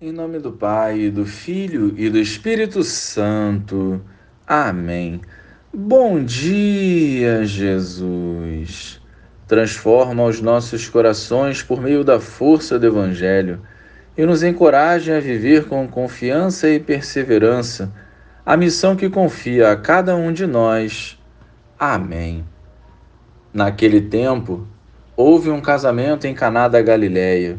Em nome do Pai, do Filho e do Espírito Santo. Amém. Bom dia, Jesus. Transforma os nossos corações por meio da força do Evangelho e nos encoraja a viver com confiança e perseverança a missão que confia a cada um de nós. Amém. Naquele tempo, houve um casamento em Caná da Galileia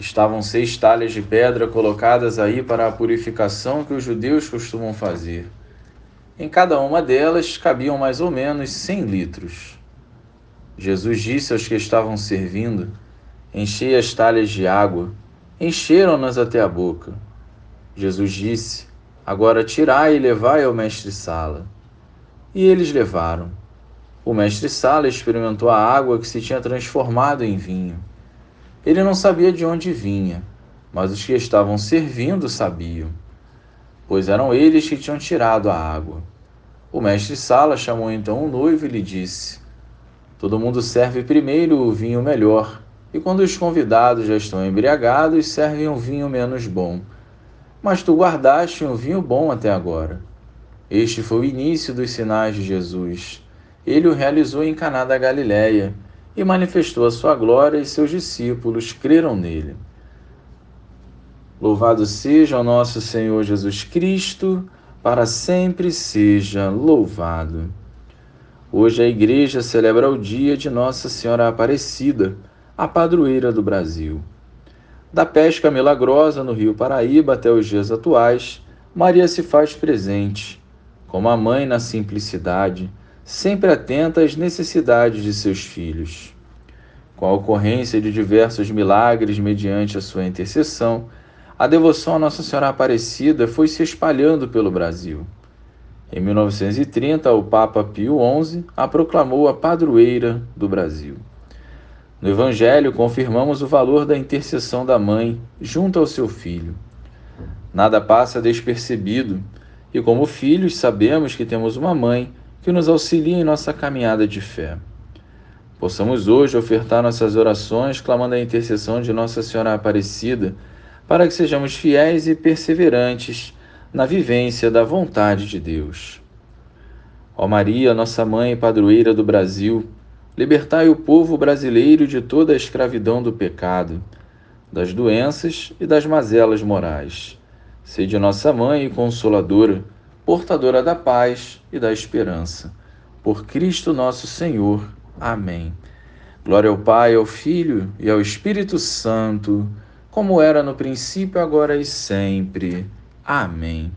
Estavam seis talhas de pedra colocadas aí para a purificação que os judeus costumam fazer. Em cada uma delas cabiam mais ou menos cem litros. Jesus disse aos que estavam servindo: Enchei as talhas de água. Encheram-nas até a boca. Jesus disse: Agora tirai e levai ao mestre-sala. E eles levaram. O mestre-sala experimentou a água que se tinha transformado em vinho. Ele não sabia de onde vinha, mas os que estavam servindo sabiam, pois eram eles que tinham tirado a água. O mestre Sala chamou então o noivo e lhe disse: Todo mundo serve primeiro o vinho melhor, e quando os convidados já estão embriagados, servem um vinho menos bom. Mas tu guardaste um vinho bom até agora. Este foi o início dos sinais de Jesus. Ele o realizou em Caná da Galiléia e manifestou a sua glória, e seus discípulos creram nele. Louvado seja o nosso Senhor Jesus Cristo, para sempre seja louvado. Hoje a igreja celebra o dia de Nossa Senhora Aparecida, a padroeira do Brasil. Da pesca milagrosa no Rio Paraíba até os dias atuais, Maria se faz presente, como a mãe na simplicidade sempre atenta às necessidades de seus filhos. Com a ocorrência de diversos milagres mediante a sua intercessão, a devoção a Nossa Senhora Aparecida foi se espalhando pelo Brasil. Em 1930, o Papa Pio XI a proclamou a padroeira do Brasil. No Evangelho, confirmamos o valor da intercessão da mãe junto ao seu filho. Nada passa despercebido, e como filhos, sabemos que temos uma mãe que nos auxilie em nossa caminhada de fé. Possamos hoje ofertar nossas orações clamando a intercessão de Nossa Senhora Aparecida, para que sejamos fiéis e perseverantes na vivência da vontade de Deus. Ó Maria, nossa mãe padroeira do Brasil, libertai o povo brasileiro de toda a escravidão do pecado, das doenças e das mazelas morais. Sede nossa mãe e consoladora, portadora da paz e da esperança. Por Cristo nosso Senhor. Amém. Glória ao Pai, ao Filho e ao Espírito Santo, como era no princípio, agora e sempre. Amém.